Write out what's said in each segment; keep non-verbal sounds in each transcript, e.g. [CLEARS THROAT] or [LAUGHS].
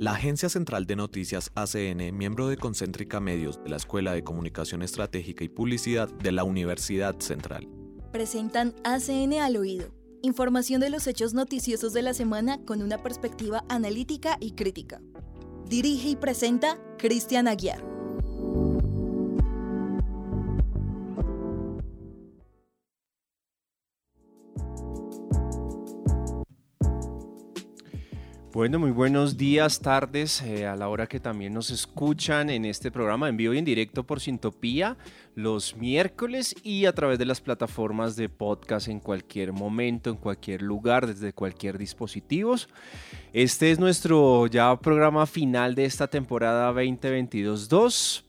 La Agencia Central de Noticias ACN, miembro de Concéntrica Medios de la Escuela de Comunicación Estratégica y Publicidad de la Universidad Central. Presentan ACN al oído. Información de los hechos noticiosos de la semana con una perspectiva analítica y crítica. Dirige y presenta Cristian Aguiar. Bueno, muy buenos días, tardes, eh, a la hora que también nos escuchan en este programa en vivo y en directo por Sintopía los miércoles y a través de las plataformas de podcast en cualquier momento, en cualquier lugar, desde cualquier dispositivo. Este es nuestro ya programa final de esta temporada 2022-2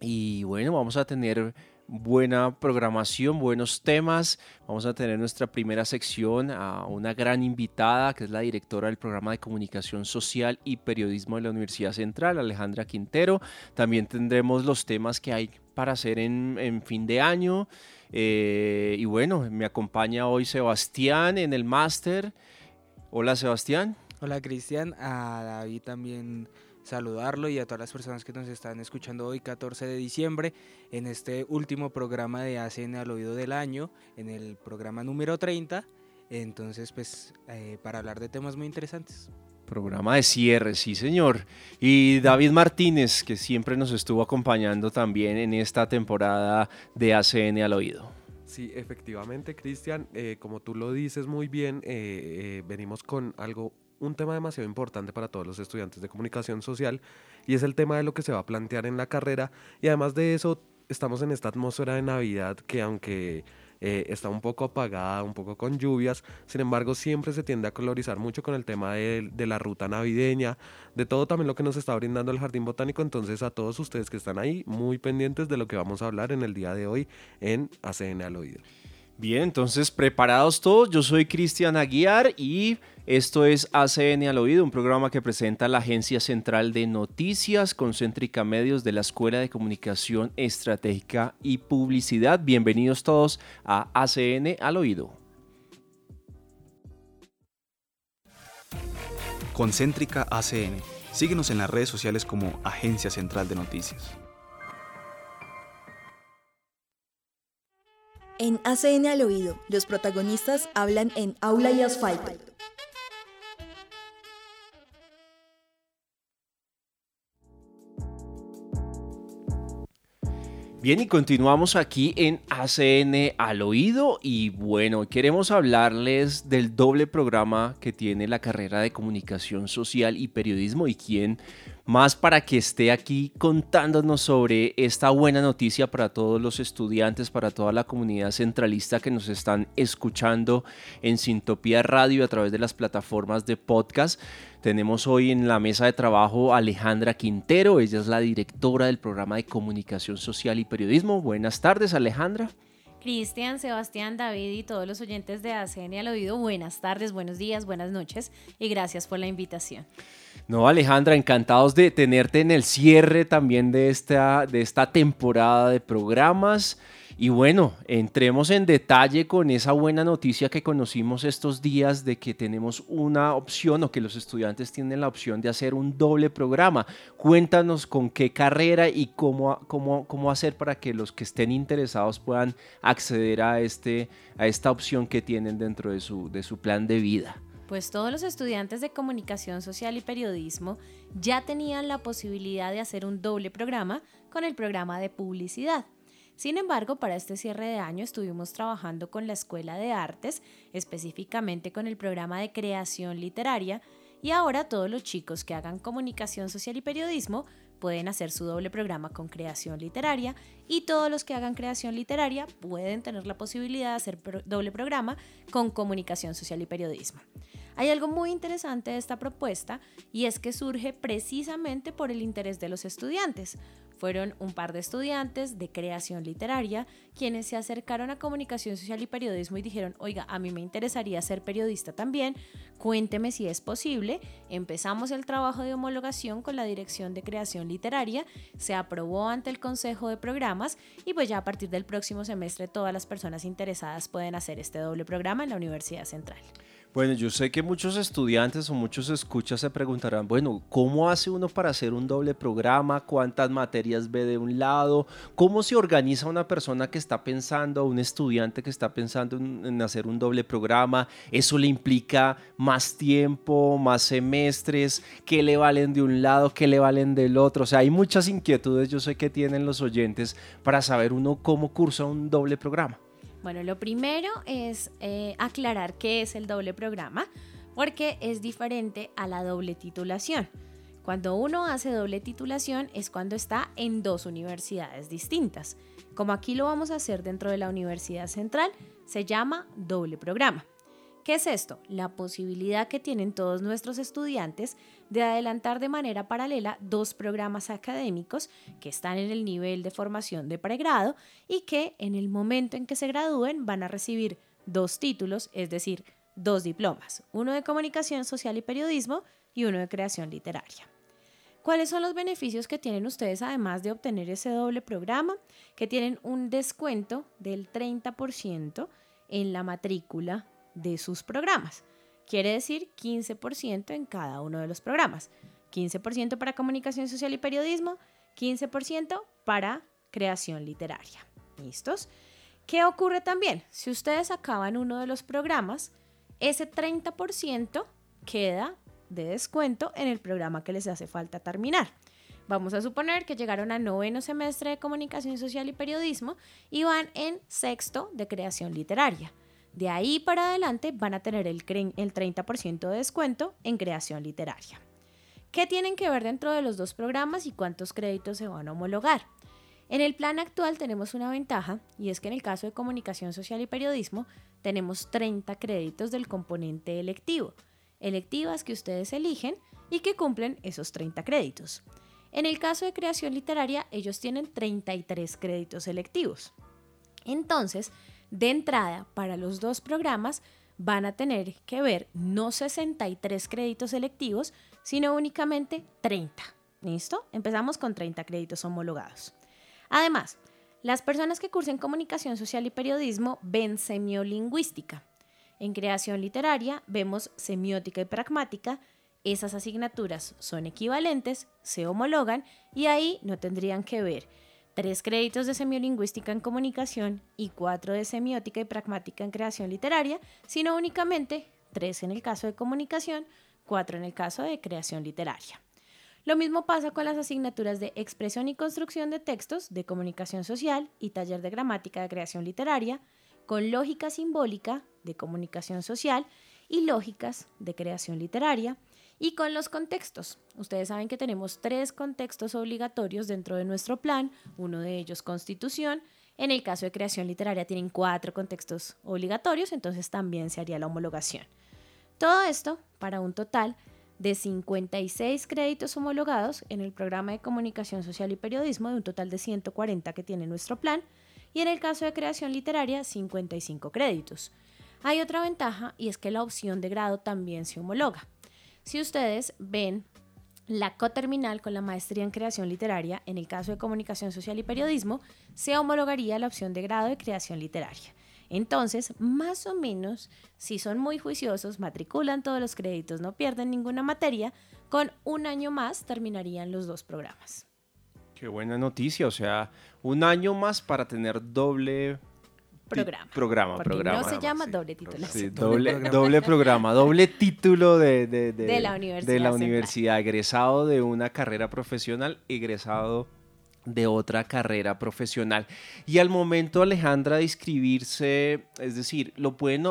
y bueno, vamos a tener buena programación, buenos temas. Vamos a tener nuestra primera sección a una gran invitada, que es la directora del programa de comunicación social y periodismo de la Universidad Central, Alejandra Quintero. También tendremos los temas que hay para hacer en, fin de año. Eh, y bueno, me acompaña hoy Sebastián en el máster. Hola Sebastián. Hola Cristian, a David también saludarlo y a todas las personas que nos están escuchando hoy 14 de diciembre en este último programa de ACN al oído del año, en el programa número 30. Entonces, pues, eh, para hablar de temas muy interesantes. Programa de cierre, sí señor. Y David Martínez, que siempre nos estuvo acompañando también en esta temporada de ACN al oído. Sí, efectivamente, Cristian, eh, como tú lo dices muy bien, eh, venimos con algo un tema demasiado importante para todos los estudiantes de comunicación social y es el tema de lo que se va a plantear en la carrera y además de eso estamos en esta atmósfera de Navidad que aunque eh, está un poco apagada, un poco con lluvias, sin embargo siempre se tiende a colorizar mucho con el tema de, de la ruta navideña, de todo también lo que nos está brindando el Jardín Botánico, entonces a todos ustedes que están ahí, muy pendientes de lo que vamos a hablar en el día de hoy en ACN al oído. Bien, entonces preparados todos, yo soy Cristian Aguiar y esto es ACN al Oído, un programa que presenta la Agencia Central de Noticias Concéntrica Medios de la Escuela de Comunicación Estratégica y Publicidad. Bienvenidos todos a ACN al Oído. Concéntrica ACN. Síguenos en las redes sociales como Agencia Central de Noticias. En ACN al oído, los protagonistas hablan en aula y asfalto. Bien, y continuamos aquí en ACN al oído y bueno, queremos hablarles del doble programa que tiene la carrera de comunicación social y periodismo y quién más para que esté aquí contándonos sobre esta buena noticia para todos los estudiantes, para toda la comunidad centralista que nos están escuchando en Sintopía Radio a través de las plataformas de podcast. Tenemos hoy en la mesa de trabajo a Alejandra Quintero, ella es la directora del programa de comunicación social y periodismo. Buenas tardes, Alejandra. Cristian, Sebastián, David y todos los oyentes de ACN al oído, buenas tardes, buenos días, buenas noches y gracias por la invitación. No, Alejandra, encantados de tenerte en el cierre también de esta, de esta temporada de programas. Y bueno, entremos en detalle con esa buena noticia que conocimos estos días de que tenemos una opción o que los estudiantes tienen la opción de hacer un doble programa. Cuéntanos con qué carrera y cómo, cómo, cómo hacer para que los que estén interesados puedan acceder a, este, a esta opción que tienen dentro de su, de su plan de vida. Pues todos los estudiantes de comunicación social y periodismo ya tenían la posibilidad de hacer un doble programa con el programa de publicidad. Sin embargo, para este cierre de año estuvimos trabajando con la Escuela de Artes, específicamente con el programa de creación literaria, y ahora todos los chicos que hagan comunicación social y periodismo pueden hacer su doble programa con creación literaria y todos los que hagan creación literaria pueden tener la posibilidad de hacer doble programa con comunicación social y periodismo. Hay algo muy interesante de esta propuesta y es que surge precisamente por el interés de los estudiantes. Fueron un par de estudiantes de creación literaria quienes se acercaron a comunicación social y periodismo y dijeron, oiga, a mí me interesaría ser periodista también, cuénteme si es posible. Empezamos el trabajo de homologación con la Dirección de Creación Literaria, se aprobó ante el Consejo de Programas y pues ya a partir del próximo semestre todas las personas interesadas pueden hacer este doble programa en la Universidad Central. Bueno, yo sé que muchos estudiantes o muchos escuchas se preguntarán, bueno, ¿cómo hace uno para hacer un doble programa? ¿Cuántas materias ve de un lado? ¿Cómo se organiza una persona que está pensando, un estudiante que está pensando en, hacer un doble programa? ¿Eso le implica más tiempo, más semestres? ¿Qué le valen de un lado? ¿Qué le valen del otro? O sea, hay muchas inquietudes, yo sé que tienen los oyentes para saber uno cómo cursa un doble programa. Bueno, lo primero es eh, aclarar qué es el doble programa, porque es diferente a la doble titulación. Cuando uno hace doble titulación es cuando está en dos universidades distintas. Como aquí lo vamos a hacer dentro de la Universidad Central, se llama doble programa. ¿Qué es esto? La posibilidad que tienen todos nuestros estudiantes de adelantar de manera paralela dos programas académicos que están en el nivel de formación de pregrado y que en el momento en que se gradúen van a recibir dos títulos, es decir, dos diplomas, uno de comunicación social y periodismo y uno de creación literaria. ¿Cuáles son los beneficios que tienen ustedes además de obtener ese doble programa? Que tienen un descuento del 30% en la matrícula de sus programas. Quiere decir 15% en cada uno de los programas. 15% para comunicación social y periodismo, 15% para creación literaria. ¿Listos? ¿Qué ocurre también? Si ustedes acaban uno de los programas, ese 30% queda de descuento en el programa que les hace falta terminar. Vamos a suponer que llegaron a noveno semestre de comunicación social y periodismo y van en sexto de creación literaria. De ahí para adelante van a tener el, el 30% de descuento en creación literaria. ¿Qué tienen que ver dentro de los dos programas y cuántos créditos se van a homologar? En el plan actual tenemos una ventaja y es que en el caso de comunicación social y periodismo tenemos 30 créditos del componente electivo, electivas que ustedes eligen y que cumplen esos 30 créditos. En el caso de creación literaria ellos tienen 33 créditos electivos. Entonces, de entrada, para los dos programas van a tener que ver no 63 créditos selectivos, sino únicamente 30. ¿Listo? Empezamos con 30 créditos homologados. Además, las personas que cursen comunicación social y periodismo ven semiolingüística. En creación literaria vemos semiótica y pragmática. Esas asignaturas son equivalentes, se homologan y ahí no tendrían que ver tres créditos de semiolingüística en comunicación y cuatro de semiótica y pragmática en creación literaria, sino únicamente tres en el caso de comunicación, cuatro en el caso de creación literaria. Lo mismo pasa con las asignaturas de expresión y construcción de textos de comunicación social y taller de gramática de creación literaria, con lógica simbólica de comunicación social y lógicas de creación literaria, y con los contextos. Ustedes saben que tenemos tres contextos obligatorios dentro de nuestro plan, uno de ellos constitución. En el caso de creación literaria tienen cuatro contextos obligatorios, entonces también se haría la homologación. Todo esto para un total de 56 créditos homologados en el programa de comunicación social y periodismo, de un total de 140 que tiene nuestro plan, y en el caso de creación literaria, 55 créditos. Hay otra ventaja y es que la opción de grado también se homologa. Si ustedes ven la coterminal con la maestría en creación literaria, en el caso de comunicación social y periodismo, se homologaría la opción de grado de creación literaria. Entonces, más o menos, si son muy juiciosos, matriculan todos los créditos, no pierden ninguna materia, con un año más terminarían los dos programas. Qué buena noticia, o sea, un año más para tener doble programa. Programa, programa. No se llama doble título. Sí, doble, doble, programa, doble título de, de, de, la universidad. De la universidad, egresado de una carrera profesional, egresado de otra carrera profesional. Y al momento, Alejandra, de inscribirse, es decir, lo pueden,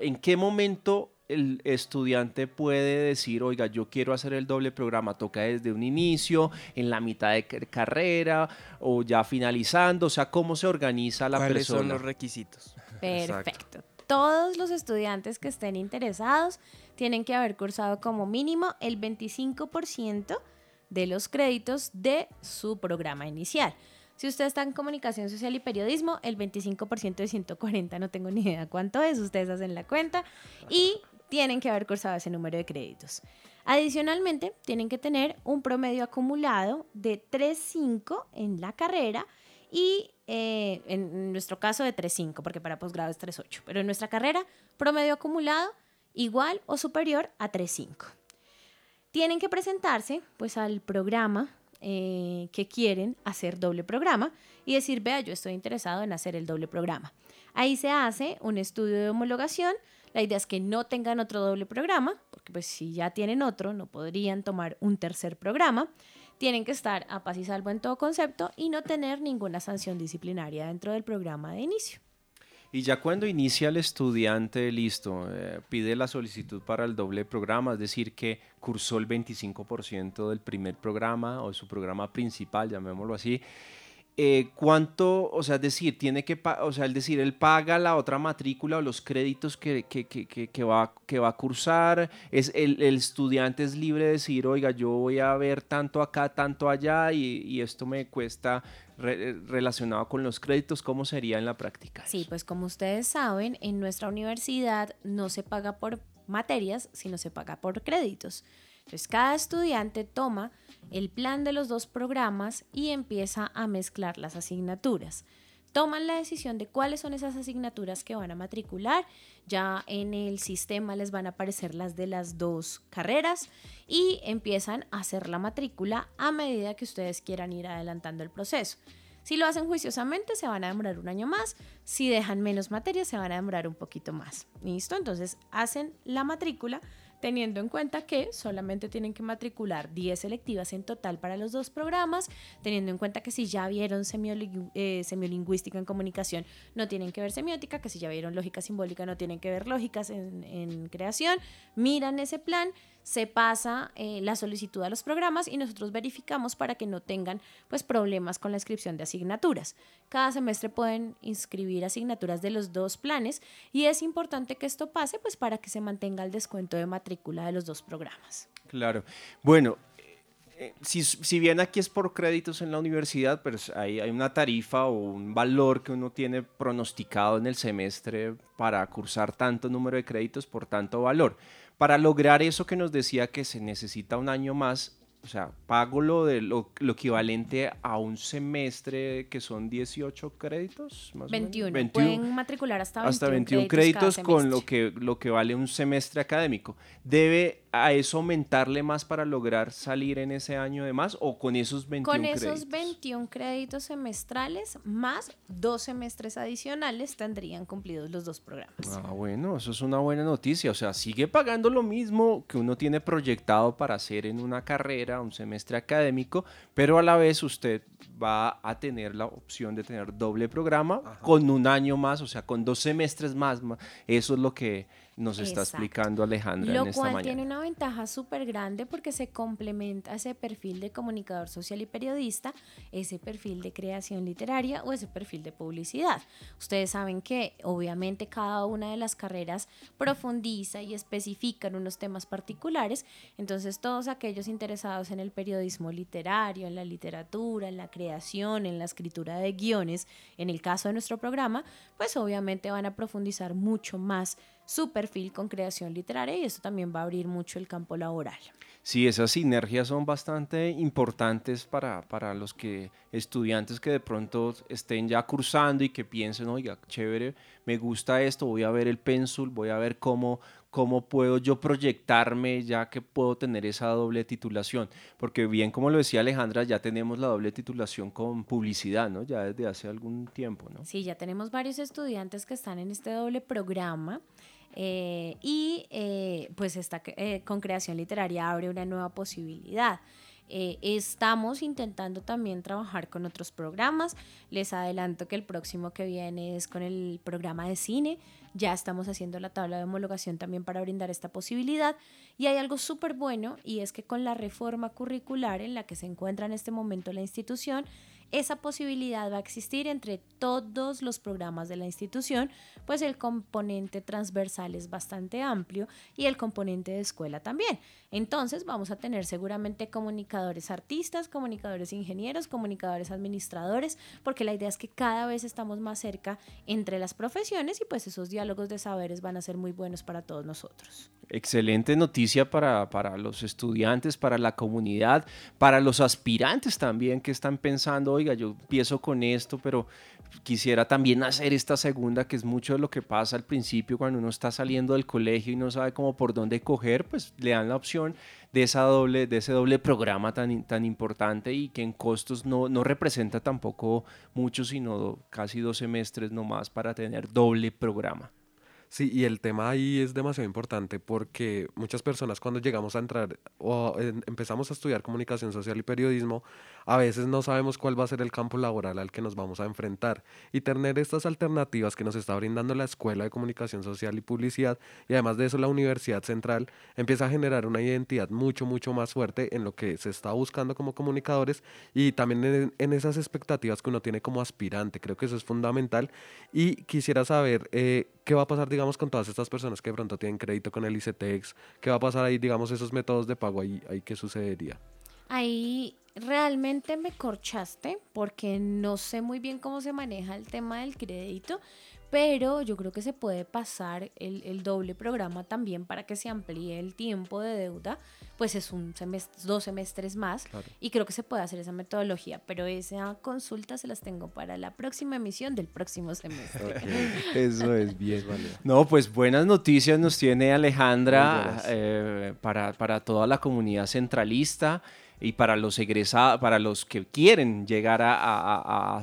¿en qué momento el estudiante puede decir, oiga, yo quiero hacer el doble programa, toca desde un inicio, en la mitad de carrera o ya finalizando, o sea, cómo se organiza la ¿Cuáles persona. son los requisitos? [LAUGHS] Perfecto. Todos los estudiantes que estén interesados tienen que haber cursado como mínimo el 25% de los créditos de su programa inicial. Si usted está en comunicación social y periodismo, el 25% de 140, no tengo ni idea cuánto es, ustedes hacen la cuenta. Y tienen que haber cursado ese número de créditos. Adicionalmente, tienen que tener un promedio acumulado de 3.5 en la carrera y eh, en nuestro caso de 3.5, porque para posgrado es 3.8, pero en nuestra carrera, promedio acumulado igual o superior a 3.5. Tienen que presentarse pues al programa eh, que quieren hacer doble programa y decir, vea, yo estoy interesado en hacer el doble programa. Ahí se hace un estudio de homologación. La idea es que no tengan otro doble programa, porque pues si ya tienen otro, no podrían tomar un tercer programa. Tienen que estar a paz y salvo en todo concepto y no tener ninguna sanción disciplinaria dentro del programa de inicio. Y ya cuando inicia el estudiante, listo, eh, pide la solicitud para el doble programa, es decir, que cursó el 25% del primer programa o su programa principal, llamémoslo así, eh, cuánto, o sea, es decir, tiene que, o sea, el decir, él paga la otra matrícula o los créditos que, que, que, que va, que va a cursar, es, el, el, estudiante es libre de decir, oiga, yo voy a ver tanto acá, tanto allá y, y esto me cuesta relacionado con los créditos, ¿cómo sería en la práctica? Sí, pues como ustedes saben, en nuestra universidad no se paga por materias, sino se paga por créditos. Entonces, cada estudiante toma el plan de los dos programas y empieza a mezclar las asignaturas. Toman la decisión de cuáles son esas asignaturas que van a matricular. Ya en el sistema les van a aparecer las de las dos carreras y empiezan a hacer la matrícula a medida que ustedes quieran ir adelantando el proceso. Si lo hacen juiciosamente, se van a demorar un año más. Si dejan menos materias, se van a demorar un poquito más. ¿Listo? Entonces hacen la matrícula teniendo en cuenta que solamente tienen que matricular 10 selectivas en total para los dos programas, teniendo en cuenta que si ya vieron eh, semiolingüística en comunicación, no tienen que ver semiótica, que si ya vieron lógica simbólica, no tienen que ver lógicas en creación, miran ese plan se pasa eh, la solicitud a los programas y nosotros verificamos para que no tengan pues problemas con la inscripción de asignaturas. Cada semestre pueden inscribir asignaturas de los dos planes y es importante que esto pase pues para que se mantenga el descuento de matrícula de los dos programas. Claro. Bueno, eh, si, si, bien aquí es por créditos en la universidad, pero hay, hay, una tarifa o un valor que uno tiene pronosticado en el semestre para cursar tanto número de créditos por tanto valor. Para lograr eso que nos decía que se necesita un año más, o sea, pago lo, de lo, equivalente a un semestre que son 18 créditos, más 21. O menos. 21. Pueden matricular hasta 21, hasta 21 créditos, créditos con lo que, lo que vale un semestre académico. ¿Debe a eso aumentarle más para lograr salir en ese año de más o con esos 21 Con esos créditos? 21 créditos semestrales más dos semestres adicionales tendrían cumplidos los dos programas. Ah, bueno, eso es una buena noticia. O sea, sigue pagando lo mismo que uno tiene proyectado para hacer en una carrera, un semestre académico, pero a la vez usted va a tener la opción de tener doble programa Ajá. con un año más, o sea, con dos semestres más. Eso es lo que nos está explicando Alejandra Lo en esta cual mañana. tiene una ventaja súper grande porque se complementa ese perfil de comunicador social y periodista, ese perfil de creación literaria o ese perfil de publicidad. Ustedes saben que obviamente cada una de las carreras profundiza y especifica en unos temas particulares, entonces todos aquellos interesados en el periodismo literario, en la literatura, en la creación, en la escritura de guiones, en el caso de nuestro programa, pues obviamente van a profundizar mucho más su perfil con creación literaria y esto también va a abrir mucho el campo laboral. Sí, esas sinergias son bastante importantes para, para los que estudiantes que de pronto estén ya cursando y que piensen, oiga, chévere, me gusta esto, voy a ver el pénsul, voy a ver cómo, cómo puedo yo proyectarme ya que puedo tener esa doble titulación. Porque bien, como lo decía Alejandra, ya tenemos la doble titulación con publicidad, ¿no? Ya desde hace algún tiempo, ¿no? Sí, ya tenemos varios estudiantes que están en este doble programa. Eh, y eh, pues esta eh, con creación literaria abre una nueva posibilidad. Eh, estamos intentando también trabajar con otros programas. Les adelanto que el próximo que viene es con el programa de cine. Ya estamos haciendo la tabla de homologación también para brindar esta posibilidad. Y hay algo súper bueno y es que con la reforma curricular en la que se encuentra en este momento la institución, esa posibilidad va a existir entre todos los programas de la institución, pues el componente transversal es bastante amplio y el componente de escuela también. Entonces vamos a tener seguramente comunicadores artistas, comunicadores ingenieros, comunicadores administradores, porque la idea es que cada vez estamos más cerca entre las profesiones y pues esos diálogos de saberes van a ser muy buenos para todos nosotros. Excelente noticia para, para los estudiantes, para la comunidad, para los aspirantes también que están pensando, oiga, yo empiezo con esto, pero quisiera también hacer esta segunda, que es mucho de lo que pasa al principio cuando uno está saliendo del colegio y no sabe cómo por dónde coger, pues le dan la opción de, esa doble, de ese doble programa tan, tan importante y que en costos no, no representa tampoco mucho, sino casi dos semestres nomás para tener doble programa. Sí, y el tema ahí es demasiado importante porque muchas personas cuando llegamos a entrar o empezamos a estudiar comunicación social y periodismo, a veces no sabemos cuál va a ser el campo laboral al que nos vamos a enfrentar. Y tener estas alternativas que nos está brindando la Escuela de Comunicación Social y Publicidad y además de eso la Universidad Central empieza a generar una identidad mucho, mucho más fuerte en lo que se está buscando como comunicadores y también en, esas expectativas que uno tiene como aspirante. Creo que eso es fundamental. Y quisiera saber eh, qué va a pasar, digamos, con todas estas personas que de pronto tienen crédito con el ICETEX, qué va a pasar ahí, digamos, esos métodos de pago ahí, ahí qué sucedería. Ahí realmente me corchaste porque no sé muy bien cómo se maneja el tema del crédito, pero yo creo que se puede pasar el, doble programa también para que se amplíe el tiempo de deuda, pues es un semestre, dos semestres más y creo que se puede hacer esa metodología, pero esa consulta se las tengo para la próxima emisión del próximo semestre. [LAUGHS] Eso es bien. No, pues buenas noticias nos tiene Alejandra eh, para, para toda la comunidad centralista y para los egresados, para los que quieren llegar a,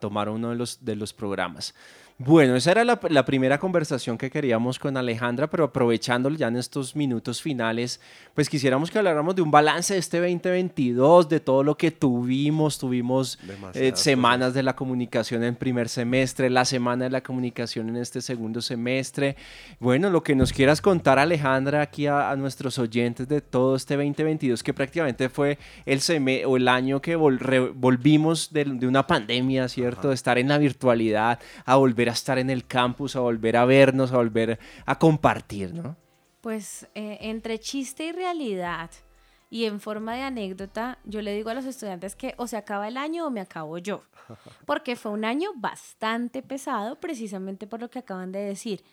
tomar uno de los, de los programas. Bueno, esa era la, primera conversación que queríamos con Alejandra, pero aprovechándolo ya en estos minutos finales, pues quisiéramos que habláramos de un balance de este 2022, de todo lo que tuvimos. Tuvimos eh, semanas de la comunicación en primer semestre, la semana de la comunicación en este segundo semestre. Bueno, lo que nos quieras contar, Alejandra, aquí a, nuestros oyentes de todo este 2022, que prácticamente fue el, o el año que volvimos de, una pandemia, ¿cierto? De estar en la virtualidad, a volver a estar en el campus, a volver a vernos, a volver a compartir, ¿no? Pues eh, entre chiste y realidad y en forma de anécdota, yo le digo a los estudiantes que o se acaba el año o me acabo yo, [LAUGHS] porque fue un año bastante pesado precisamente por lo que acaban de decir.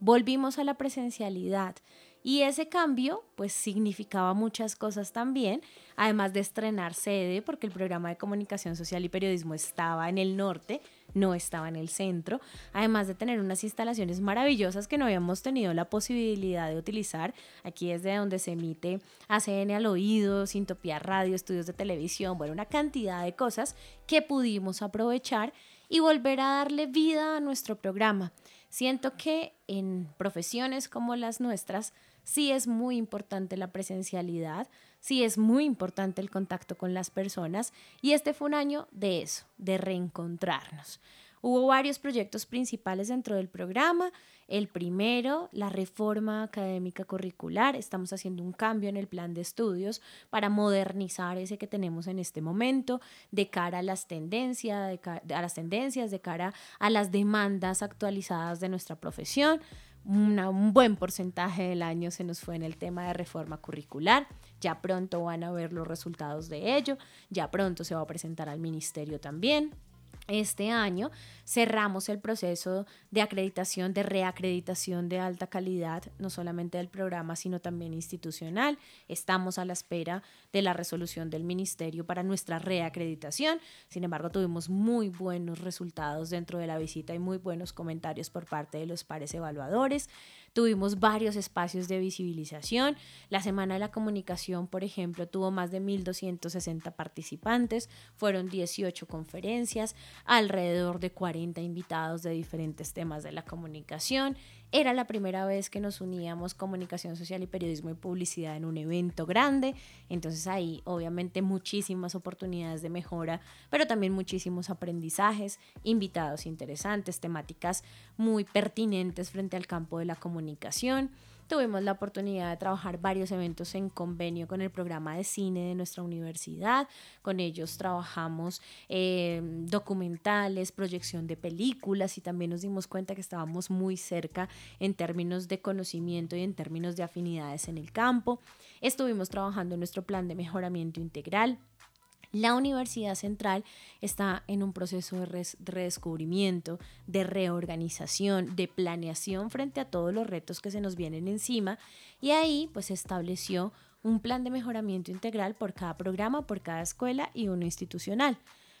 Volvimos a la presencialidad y ese cambio, pues significaba muchas cosas también, además de estrenar sede, porque el programa de comunicación social y periodismo estaba en el norte, no estaba en el centro, además de tener unas instalaciones maravillosas que no habíamos tenido la posibilidad de utilizar. Aquí es de donde se emite ACN al oído, Sintopía Radio, estudios de televisión, bueno, una cantidad de cosas que pudimos aprovechar y volver a darle vida a nuestro programa. Siento que en profesiones como las nuestras, sí es muy importante la presencialidad, sí es muy importante el contacto con las personas y este fue un año de eso, de reencontrarnos. Hubo varios proyectos principales dentro del programa. El primero, la reforma académica curricular. Estamos haciendo un cambio en el plan de estudios para modernizar ese que tenemos en este momento de cara a las tendencias, de, a las tendencias, de cara a las demandas actualizadas de nuestra profesión un buen porcentaje del año se nos fue en el tema de reforma curricular. Ya pronto van a ver los resultados de ello, ya pronto se va a presentar al ministerio también. Este año cerramos el proceso de acreditación, de reacreditación de alta calidad, no solamente del programa, sino también institucional. Estamos a la espera de la resolución del ministerio para nuestra reacreditación. Sin embargo, tuvimos muy buenos resultados dentro de la visita y muy buenos comentarios por parte de los pares evaluadores. Tuvimos varios espacios de visibilización. La Semana de la Comunicación, por ejemplo, tuvo más de 1.260 participantes, fueron 18 conferencias, alrededor de 40 invitados de diferentes temas de la comunicación. Era la primera vez que nos uníamos comunicación social y periodismo y publicidad en un evento grande. Entonces ahí obviamente muchísimas oportunidades de mejora, pero también muchísimos aprendizajes, invitados interesantes, temáticas muy pertinentes frente al campo de la comunicación. Tuvimos la oportunidad de trabajar varios eventos en convenio con el programa de cine de nuestra universidad. Con ellos trabajamos eh, documentales, proyección de películas y también nos dimos cuenta que estábamos muy cerca en términos de conocimiento y en términos de afinidades en el campo. Estuvimos trabajando en nuestro plan de mejoramiento integral la Universidad Central está en un proceso de redescubrimiento, de reorganización, de planeación frente a todos los retos que se nos vienen encima y ahí pues estableció un plan de mejoramiento integral por cada programa, por cada escuela y uno institucional.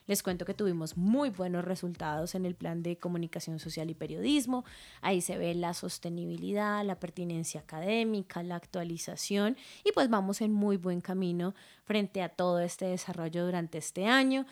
Les cuento que tuvimos muy buenos resultados en el plan de comunicación social y periodismo. Ahí se ve la sostenibilidad, la pertinencia académica, la actualización y pues vamos en muy buen camino frente a todo este desarrollo durante este año.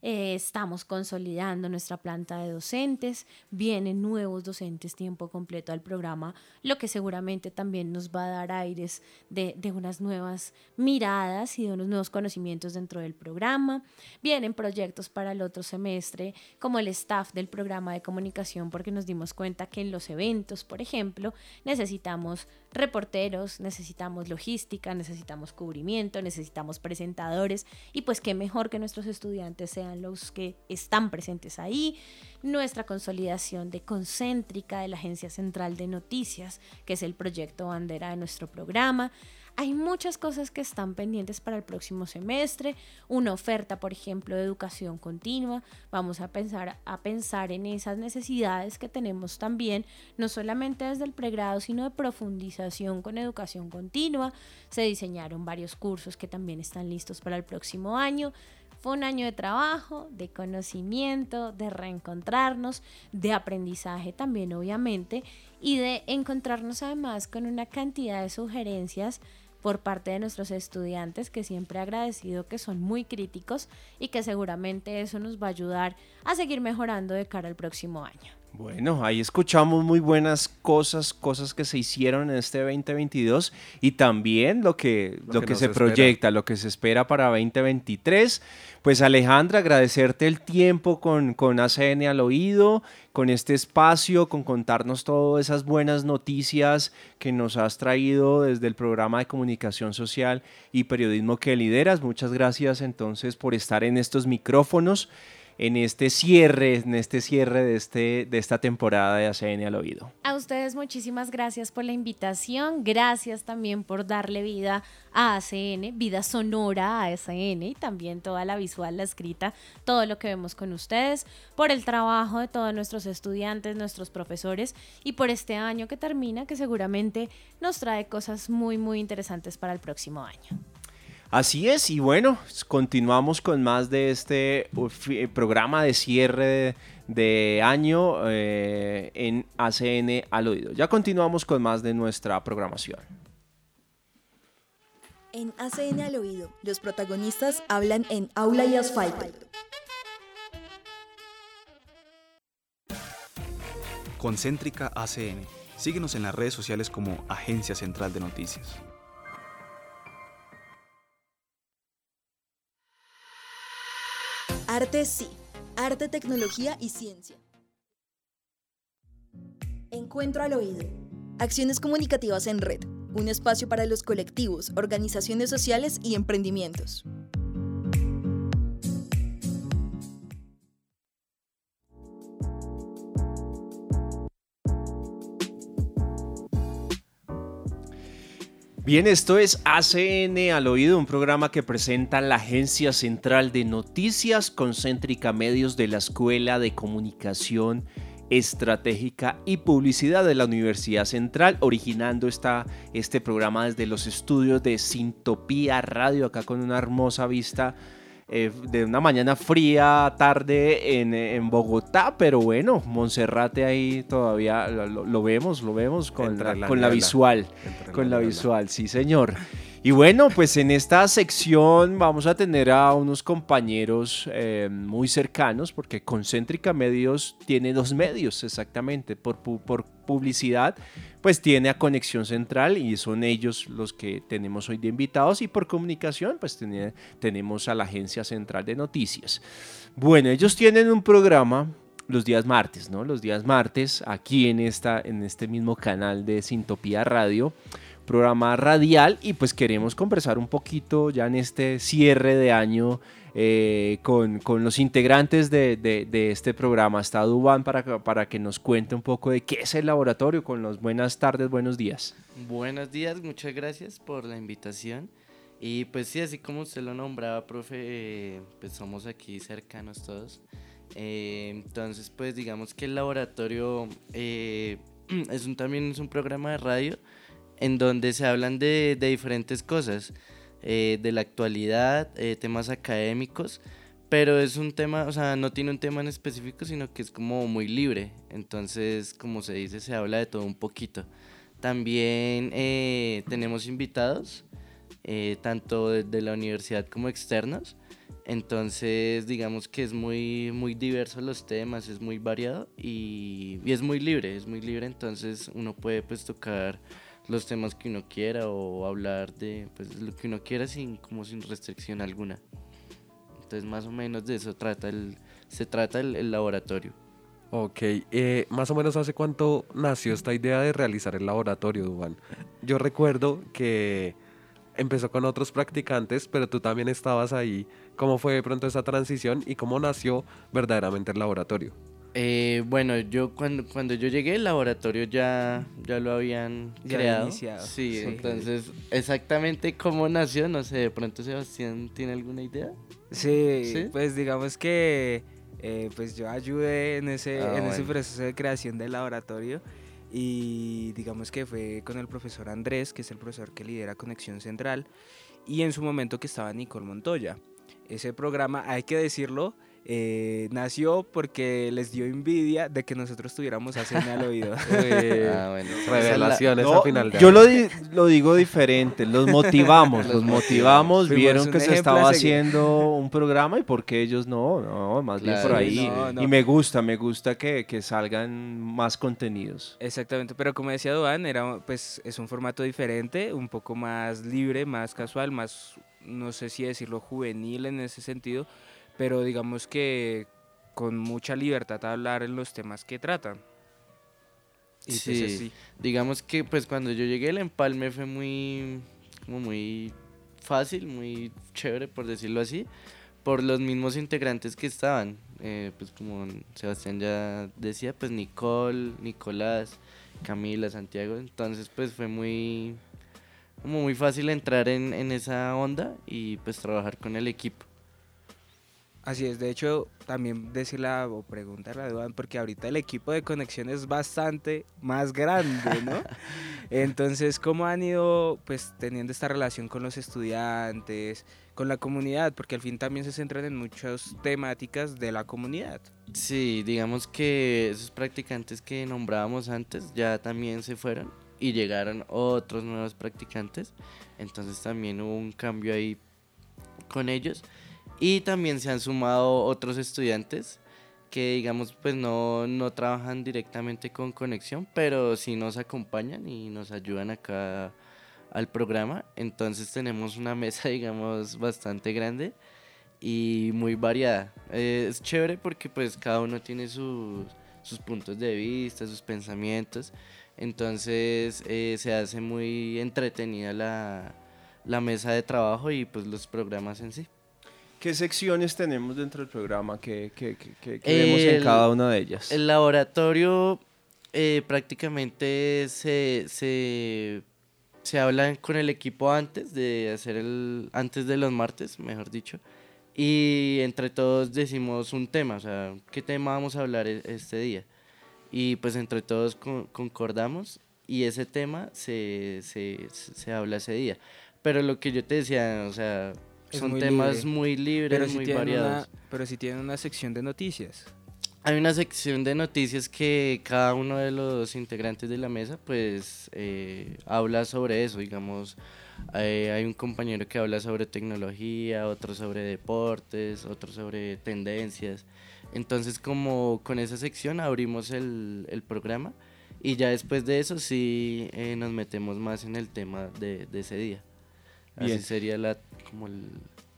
Eh, estamos consolidando nuestra planta de docentes, vienen nuevos docentes tiempo completo al programa, lo que seguramente también nos va a dar aires de, de unas nuevas miradas y de unos nuevos conocimientos dentro del programa. Vienen proyectos para el otro semestre, como el staff del programa de comunicación, porque nos dimos cuenta que en los eventos, por ejemplo, necesitamos reporteros, necesitamos logística, necesitamos cubrimiento, necesitamos presentadores y pues qué mejor que nuestros estudiantes sean los que están presentes ahí. Nuestra consolidación de Concéntrica de la Agencia Central de Noticias, que es el proyecto bandera de nuestro programa. Hay muchas cosas que están pendientes para el próximo semestre. Una oferta, por ejemplo, de educación continua. Vamos a pensar, a pensar en esas necesidades que tenemos también, no solamente desde el pregrado, sino de profundización con educación continua. Se diseñaron varios cursos que también están listos para el próximo año. Fue un año de trabajo, de conocimiento, de reencontrarnos, de aprendizaje también obviamente y de encontrarnos además con una cantidad de sugerencias por parte de nuestros estudiantes que siempre he agradecido que son muy críticos y que seguramente eso nos va a ayudar a seguir mejorando de cara al próximo año. Bueno, ahí escuchamos muy buenas cosas, cosas que se hicieron en este 2022 y también lo que, lo, que, se proyecta, lo que se espera para 2023. Pues Alejandra, agradecerte el tiempo con, con ACN al oído, con este espacio, con contarnos todas esas buenas noticias que nos has traído desde el programa de comunicación social y periodismo que lideras. Muchas gracias entonces por estar en estos micrófonos en este cierre, en este cierre de, este, de esta temporada de ACN al oído. A ustedes muchísimas gracias por la invitación, gracias también por darle vida a ACN, vida sonora a ACN y también toda la visual, la escrita, todo lo que vemos con ustedes, por el trabajo de todos nuestros estudiantes, nuestros profesores y por este año que termina que seguramente nos trae cosas muy muy interesantes para el próximo año. Así es, y bueno, continuamos con más de este eh, programa de cierre de, año eh, en ACN al oído. Ya continuamos con más de nuestra programación. En ACN al oído, los protagonistas hablan en aula y asfalto. Concéntrica ACN. Síguenos en las redes sociales como Agencia Central de Noticias. Arte sí, arte, tecnología y ciencia. Encuentro al oído. Acciones comunicativas en red. Un espacio para los colectivos, organizaciones sociales y emprendimientos. Bien, esto es ACN al oído, un programa que presenta la Agencia Central de Noticias Concéntrica Medios de la Escuela de Comunicación Estratégica y Publicidad de la Universidad Central, originando esta, este programa desde los estudios de Sintopía Radio, acá con una hermosa vista eh, de una mañana fría, tarde en, Bogotá, pero bueno, Monserrate ahí todavía lo, vemos, lo vemos con, la, con la, visual, con la, visual, sí señor. Y bueno, pues en esta sección vamos a tener a unos compañeros eh, muy cercanos, porque Concéntrica Medios tiene dos medios exactamente, por, por publicidad pues tiene a Conexión Central y son ellos los que tenemos hoy de invitados y por comunicación pues tenemos a la Agencia Central de Noticias. Bueno, ellos tienen un programa los días martes, ¿no? Los días martes aquí en, esta, en este mismo canal de Sintopía Radio programa radial y pues queremos conversar un poquito ya en este cierre de año eh, con, con, los integrantes de, de, este programa. Está Dubán para, para que nos cuente un poco de qué es el laboratorio. Con los buenas tardes, buenos días. Buenos días, muchas gracias por la invitación. Y pues sí, así como usted lo nombraba, profe, eh, pues somos aquí cercanos todos. Eh, entonces, pues digamos que el laboratorio [CLEARS THROAT] es un, también es un programa de radio en donde se hablan de, de diferentes cosas. Eh, de la actualidad, eh, temas académicos, pero es un tema, o sea, no tiene un tema en específico, sino que es como muy libre. Entonces, como se dice, se habla de todo un poquito. También eh, tenemos invitados, eh, tanto de, la universidad como externos. Entonces, digamos que es muy, muy diverso los temas, es muy variado y, y, es muy libre, es muy libre. Entonces, uno puede pues tocar los temas que uno quiera o hablar de pues, lo que uno quiera sin, como sin restricción alguna. Entonces más o menos de eso trata el, se trata el, laboratorio. Ok, eh, más o menos hace cuánto nació esta idea de realizar el laboratorio, Duan. Yo recuerdo que empezó con otros practicantes, pero tú también estabas ahí. ¿Cómo fue de pronto esa transición y cómo nació verdaderamente el laboratorio? Eh, bueno, yo cuando, cuando yo llegué el laboratorio ya, ya lo habían creado. Iniciado. Sí, entonces exactamente cómo nació, no sé, de pronto Sebastián tiene alguna idea. Sí, pues digamos que eh, pues yo ayudé en ese, ah, en ese proceso de creación del laboratorio y digamos que fue con el profesor Andrés, que es el profesor que lidera Conexión Central, y en su momento que estaba Nicole Montoya. Ese programa, hay que decirlo, eh, nació porque les dio envidia de que nosotros tuviéramos ACN al oído. [LAUGHS] [LAUGHS] ah, bueno, revelaciones al final. yo lo, lo, digo diferente, los motivamos, [LAUGHS] los, motivamos, vieron que se estaba haciendo un programa y porque ellos no, no, más bien por ahí. Y me gusta, me gusta que, que, salgan más contenidos. Exactamente, pero como decía Duan, era, pues, es un formato diferente, un poco más libre, más casual, más, no sé si decirlo juvenil en ese sentido pero digamos que con mucha libertad a hablar en los temas que tratan. Pues, sí, digamos que pues cuando yo llegué el empalme fue muy, como muy fácil, muy chévere por decirlo así, por los mismos integrantes que estaban, eh, pues como Sebastián ya decía, pues Nicole, Nicolás, Camila, Santiago, entonces pues fue muy, como muy fácil entrar en, en esa onda y pues trabajar con el equipo. Así es, de hecho, también decirle o preguntarle a Duan, porque ahorita el equipo de conexión es bastante más grande, ¿no? [LAUGHS] Entonces, ¿cómo han ido pues teniendo esta relación con los estudiantes, con la comunidad? Porque al fin también se centran en muchas temáticas de la comunidad. Sí, digamos que esos practicantes que nombrábamos antes ya también se fueron y llegaron otros nuevos practicantes, entonces también hubo un cambio ahí con ellos y también se han sumado otros estudiantes que digamos pues no, no trabajan directamente con conexión, pero sí nos acompañan y nos ayudan acá al programa. Entonces tenemos una mesa [LAUGHS] digamos bastante grande y muy variada. Eh, es chévere porque pues cada uno tiene sus, sus puntos de vista, sus pensamientos. Entonces eh, se hace muy entretenida la, la mesa de trabajo y pues los programas en sí. ¿Qué secciones tenemos dentro del programa? ¿Qué, qué, qué, vemos en cada una de ellas? El laboratorio eh, prácticamente se, se, se habla con el equipo antes de hacer el antes de los martes, mejor dicho. Y entre todos decimos un tema, o sea, ¿qué tema vamos a hablar e, este día? Y pues entre todos concordamos y ese tema se, se, se habla ese día. Pero lo que yo te decía, o sea, son temas muy libres, muy variados. pero si tienen una sección de noticias. Hay una sección de noticias que cada uno de los integrantes de la mesa pues eh, habla sobre eso, digamos, eh, hay un compañero que habla sobre tecnología, otro sobre deportes, otro sobre tendencias. Entonces como con esa sección abrimos el, el programa y ya después de eso sí eh, nos metemos más en el tema de, de ese día. Así sería la, como el,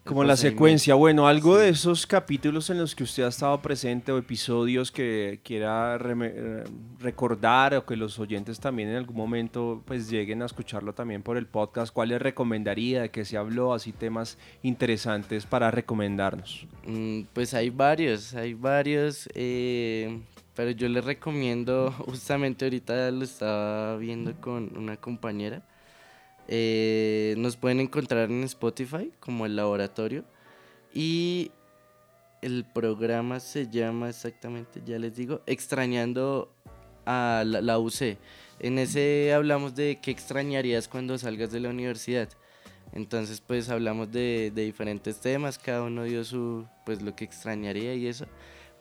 como la secuencia, bueno, algo de esos capítulos en los que usted ha estado presente o episodios que quiera eh, recordar o que los oyentes también en algún momento pues lleguen a escucharlo también por el podcast, ¿cuál les recomendaría? ¿De qué se habló? Así temas interesantes para recomendarnos. Mm, pues hay varios, hay varios, eh, pero yo les recomiendo, [LAUGHS] justamente ahorita lo estaba viendo con una compañera, eh, nos pueden encontrar en Spotify como el laboratorio. Y el programa se llama exactamente, ya les digo, Extrañando a la, UC. En ese hablamos de qué extrañarías cuando salgas de la universidad. Entonces pues hablamos de, de diferentes temas, cada uno dio su, pues lo que extrañaría y eso.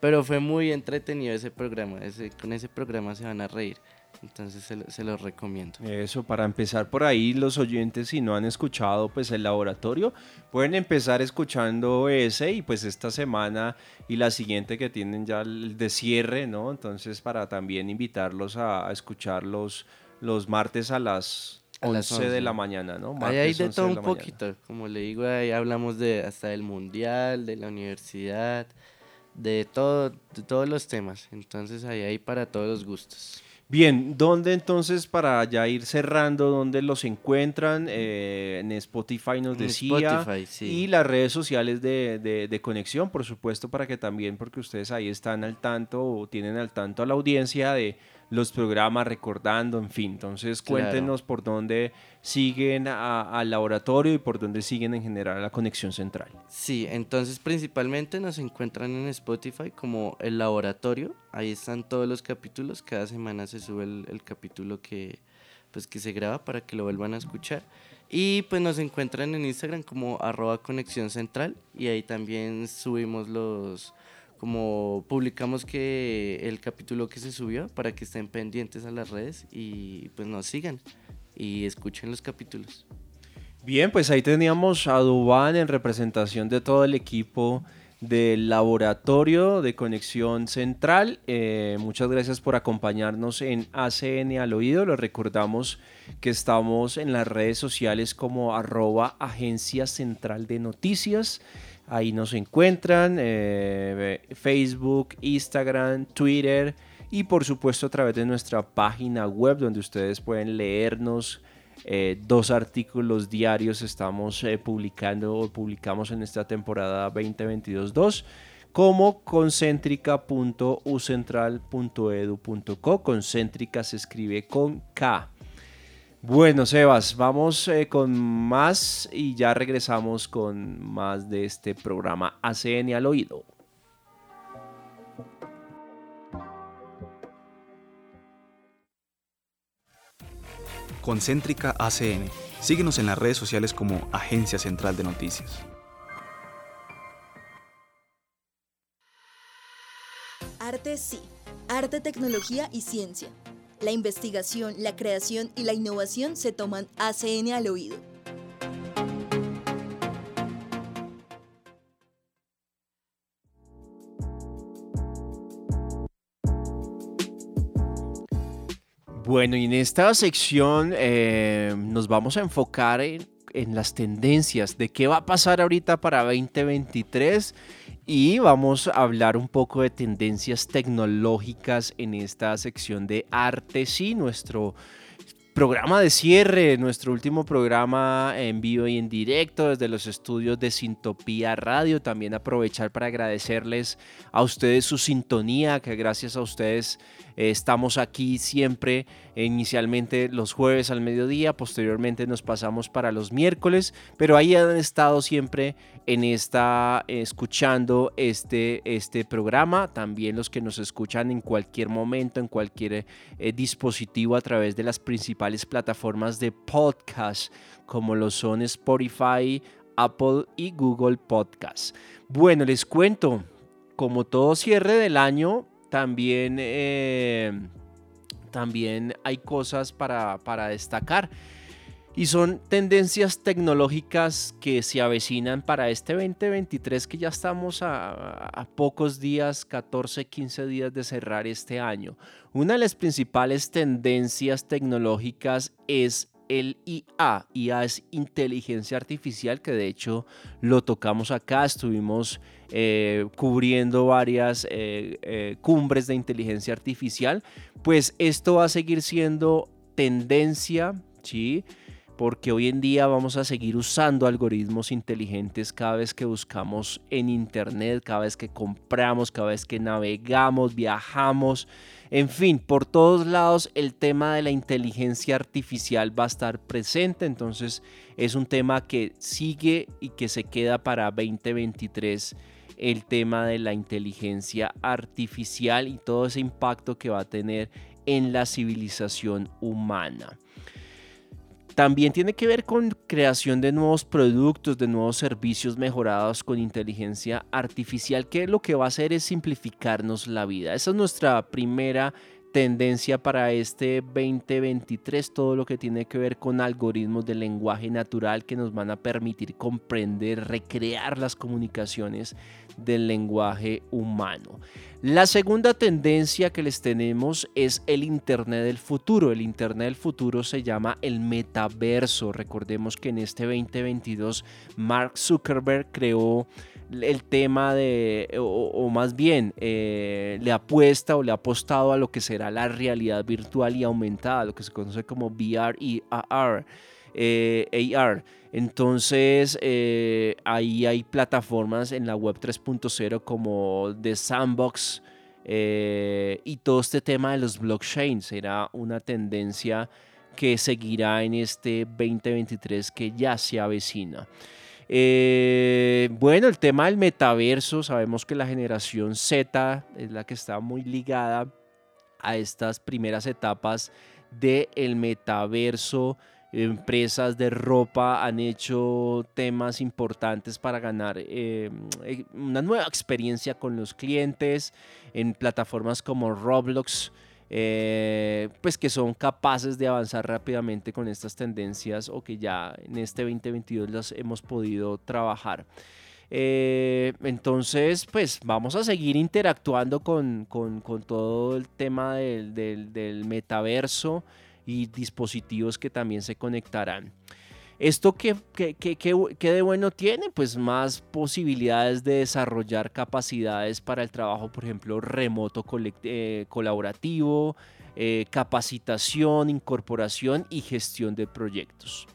Pero fue muy entretenido ese programa, ese, con ese programa se van a reír. Entonces se, lo- se los recomiendo. Eso, para empezar por ahí, los oyentes, si no han escuchado pues el laboratorio, pueden empezar escuchando ese y pues esta semana y la siguiente que tienen ya el de cierre, ¿no? Entonces para también invitarlos a, a escuchar los, los martes a las A 11, las de 11. la mañana, ¿no? Ahí hay Martes, de 11 todo un mañana. poquito, como le digo, ahí hablamos de hasta del mundial, de la universidad, de todo, de todos los temas. Entonces ahí hay para todos los gustos. Bien, ¿dónde entonces para ya ir cerrando, dónde los encuentran? Eh, en Spotify nos En decía. Spotify, sí. Y las redes sociales de, de- de conexión, por supuesto, para que también, porque ustedes ahí están al tanto o tienen al tanto a la audiencia de los programas, recordando, en fin. Entonces, Claro. cuéntenos por dónde siguen al laboratorio y por dónde siguen en general a la conexión central. Sí, entonces principalmente nos encuentran en Spotify como el laboratorio. Ahí están todos los capítulos. Cada semana se sube el, el capítulo que, pues, que se graba para que lo vuelvan a escuchar. Y pues nos encuentran en Instagram como arroba conexión central. Y ahí también subimos los, como publicamos que el capítulo que se subió para que estén pendientes a las redes y pues nos sigan y escuchen los capítulos. Bien, pues ahí teníamos a Dubán en representación de todo el equipo del laboratorio de conexión central. Eh, muchas gracias por acompañarnos en ACN al oído. Les recordamos que estamos en las redes sociales como arroba agencia central de noticias. Ahí nos encuentran eh, Facebook, Instagram, Twitter y por supuesto a través de nuestra página web donde ustedes pueden leernos eh, dos artículos diarios estamos eh, publicando o publicamos en esta temporada 2022-2 como concéntrica.ucentral.edu.co. Concéntrica se escribe con K. Bueno, Sebas, vamos eh, con más y ya regresamos con más de este programa ACN al oído. Concéntrica ACN. Síguenos en las redes sociales como Agencia Central de Noticias. Arte sí, arte, tecnología y ciencia. La investigación, la creación y la innovación se toman ACN al oído. Bueno, y en esta sección eh, nos vamos a enfocar en, en las tendencias de qué va a pasar ahorita para 2023 y vamos a hablar un poco de tendencias tecnológicas en esta sección de arte, sí, nuestro programa de cierre, nuestro último programa en vivo y en directo desde los estudios de Sintopía Radio. También aprovechar para agradecerles a ustedes su sintonía, que gracias a ustedes estamos aquí siempre, eh, inicialmente los jueves al mediodía, posteriormente nos pasamos para los miércoles, pero ahí han estado siempre en esta, eh, escuchando este, este programa, también los que nos escuchan en cualquier momento, en cualquier eh, dispositivo a través de las principales plataformas de podcast, como lo son Spotify, Apple y Google Podcast. Bueno, les cuento, como todo cierre del año, también, eh, también hay cosas para, para destacar. Y son tendencias tecnológicas que se avecinan para este 2023 que ya estamos a, a, pocos días, 14, 15 días de cerrar este año. Una de las principales tendencias tecnológicas es el IA. IA es inteligencia artificial, que de hecho lo tocamos acá, estuvimos eh, cubriendo varias eh, eh, cumbres de inteligencia artificial. Pues esto va a seguir siendo tendencia, ¿sí? porque hoy en día vamos a seguir usando algoritmos inteligentes cada vez que buscamos en internet, cada vez que compramos, cada vez que navegamos, viajamos, en fin, por todos lados el tema de la inteligencia artificial va a estar presente, entonces es un tema que sigue y que se queda para 2023 el tema de la inteligencia artificial y todo ese impacto que va a tener en la civilización humana. También tiene que ver con creación de nuevos productos, de nuevos servicios mejorados con inteligencia artificial, que lo que va a hacer es simplificarnos la vida. Esa es nuestra primera tendencia para este 2023, todo lo que tiene que ver con algoritmos de lenguaje natural que nos van a permitir comprender, recrear las comunicaciones del lenguaje humano. La segunda tendencia que les tenemos es el Internet del futuro. El Internet del futuro se llama el metaverso. Recordemos que en este 2022 Mark Zuckerberg creó el tema de, o, más bien, eh, le apuesta o le ha apostado a lo que será la realidad virtual y aumentada, lo que se conoce como VR y AR. Eh, AR. Entonces, eh, ahí hay plataformas en la web 3.0 como The Sandbox y todo este tema de los blockchains será una tendencia que seguirá en este 2023 que ya se avecina. Eh, bueno, el tema del metaverso, sabemos que la generación Z es la que está muy ligada a estas primeras etapas del metaverso. Empresas de ropa han hecho temas importantes para ganar eh, eh, una nueva experiencia con los clientes en plataformas como Roblox. Eh, pues que son capaces de avanzar rápidamente con estas tendencias o que ya en este 2022 las hemos podido trabajar. Entonces, pues vamos a seguir interactuando con, todo el tema del, del metaverso y dispositivos que también se conectarán. ¿Esto qué, de bueno tiene? Pues más posibilidades de desarrollar capacidades para el trabajo, por ejemplo, remoto eh, colaborativo, eh, capacitación, incorporación y gestión de proyectos.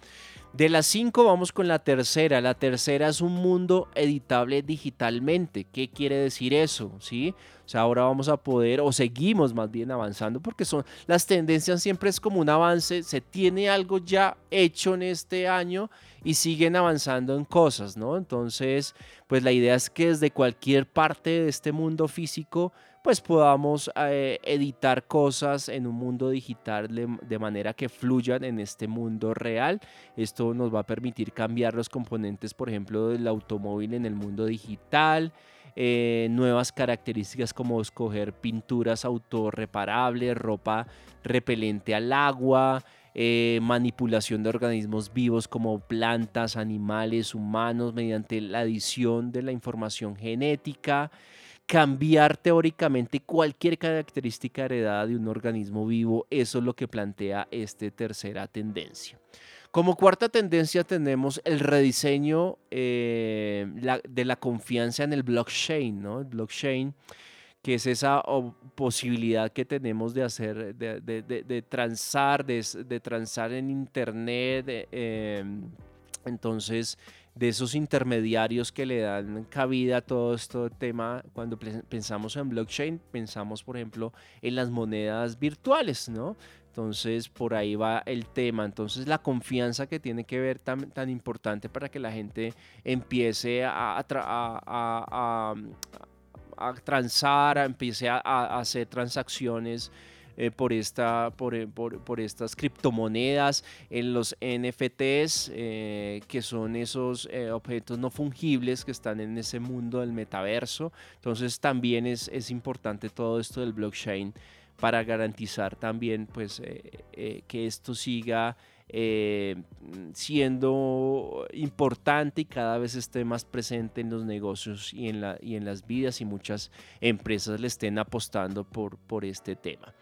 De las cinco vamos con la tercera. La tercera es un mundo editable digitalmente. ¿Qué quiere decir eso? ¿Sí? O sea, ahora vamos a poder, o seguimos más bien avanzando, porque son las tendencias siempre es como un avance, se tiene algo ya hecho en este año y siguen avanzando en cosas, ¿no? Entonces, pues la idea es que desde cualquier parte de este mundo físico pues podamos eh, editar cosas en un mundo digital de, manera que fluyan en este mundo real. Esto nos va a permitir cambiar los componentes, por ejemplo, del automóvil en el mundo digital. Eh, nuevas características como escoger pinturas autorreparables, ropa repelente al agua, eh, manipulación de organismos vivos como plantas, animales, humanos, mediante la adición de la información genética cambiar teóricamente cualquier característica heredada de un organismo vivo. Eso es lo que plantea esta tercera tendencia. Como cuarta tendencia tenemos el rediseño eh, de la confianza en el blockchain, ¿no? El blockchain, que es esa posibilidad que tenemos de hacer, de, transar, de, transar en Internet. Eh, entonces, de esos intermediarios que le dan cabida a todo este tema. Cuando pensamos en blockchain, pensamos, por ejemplo, en las monedas virtuales, ¿no? Entonces, por ahí va el tema. Entonces, la confianza que tiene que ver tan, tan importante para que la gente empiece a, a, a, transar, empiece a, hacer transacciones eh, por, esta, eh, por, por, estas criptomonedas, en los NFTs, eh, que son esos objetos no fungibles que están en ese mundo del metaverso. Entonces también es, es importante todo esto del blockchain para garantizar también pues, que esto siga siendo importante y cada vez esté más presente en los negocios y en, la, y en las vidas y muchas empresas le estén apostando por, por este tema.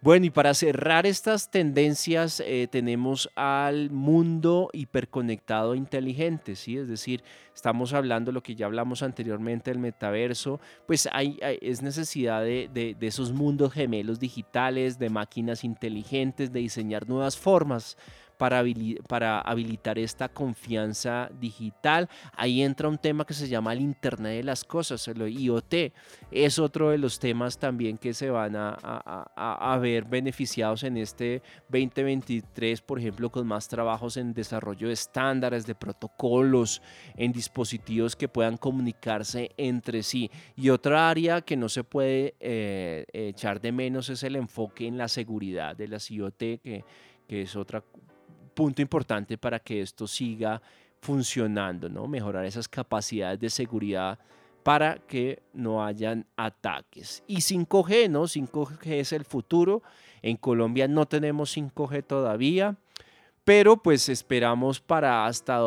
Bueno, y para cerrar estas tendencias eh, tenemos al mundo hiperconectado inteligente, ¿sí? Es decir, estamos hablando de lo que ya hablamos anteriormente del metaverso, pues hay, es necesidad de, de, de esos mundos gemelos digitales, de máquinas inteligentes, de diseñar nuevas formas para, habilitar esta confianza digital. Ahí entra un tema que se llama el Internet de las Cosas, el IoT. Es otro de los temas también que se van a, a, ver beneficiados en este 2023, por ejemplo, con más trabajos en desarrollo de estándares, de protocolos, en dispositivos que puedan comunicarse entre sí. Y otra área que no se puede eh, echar de menos es el enfoque en la seguridad de las IoT, que es otra punto importante para que esto siga funcionando, ¿no? Mejorar esas capacidades de seguridad para que no hayan ataques. Y 5G, ¿no? 5G es el futuro. En Colombia no tenemos 5G todavía, pero pues esperamos para hasta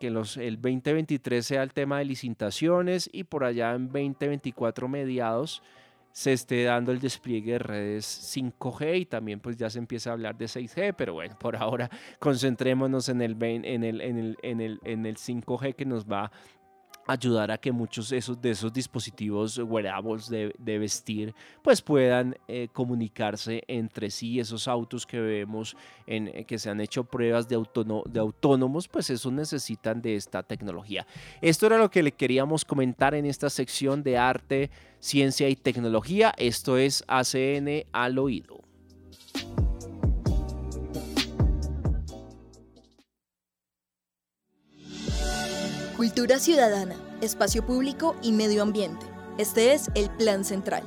que los, el 2023 sea el tema de licitaciones y por allá en 2024 mediados se esté dando el despliegue de redes 5G y también pues ya se empieza a hablar de 6G, pero bueno, por ahora concentrémonos en el, en el, en el, en el, en el 5G que nos va ayudar a que muchos esos, de esos dispositivos wearables de, de vestir pues puedan eh, comunicarse entre sí. Esos autos que vemos en eh, que se han hecho pruebas de, de autónomos pues eso necesitan de esta tecnología. Esto era lo que le queríamos comentar en esta sección de arte ciencia y tecnología. Esto es ACN al oído Cultura ciudadana, espacio público y medio ambiente. Este es el Plan Central.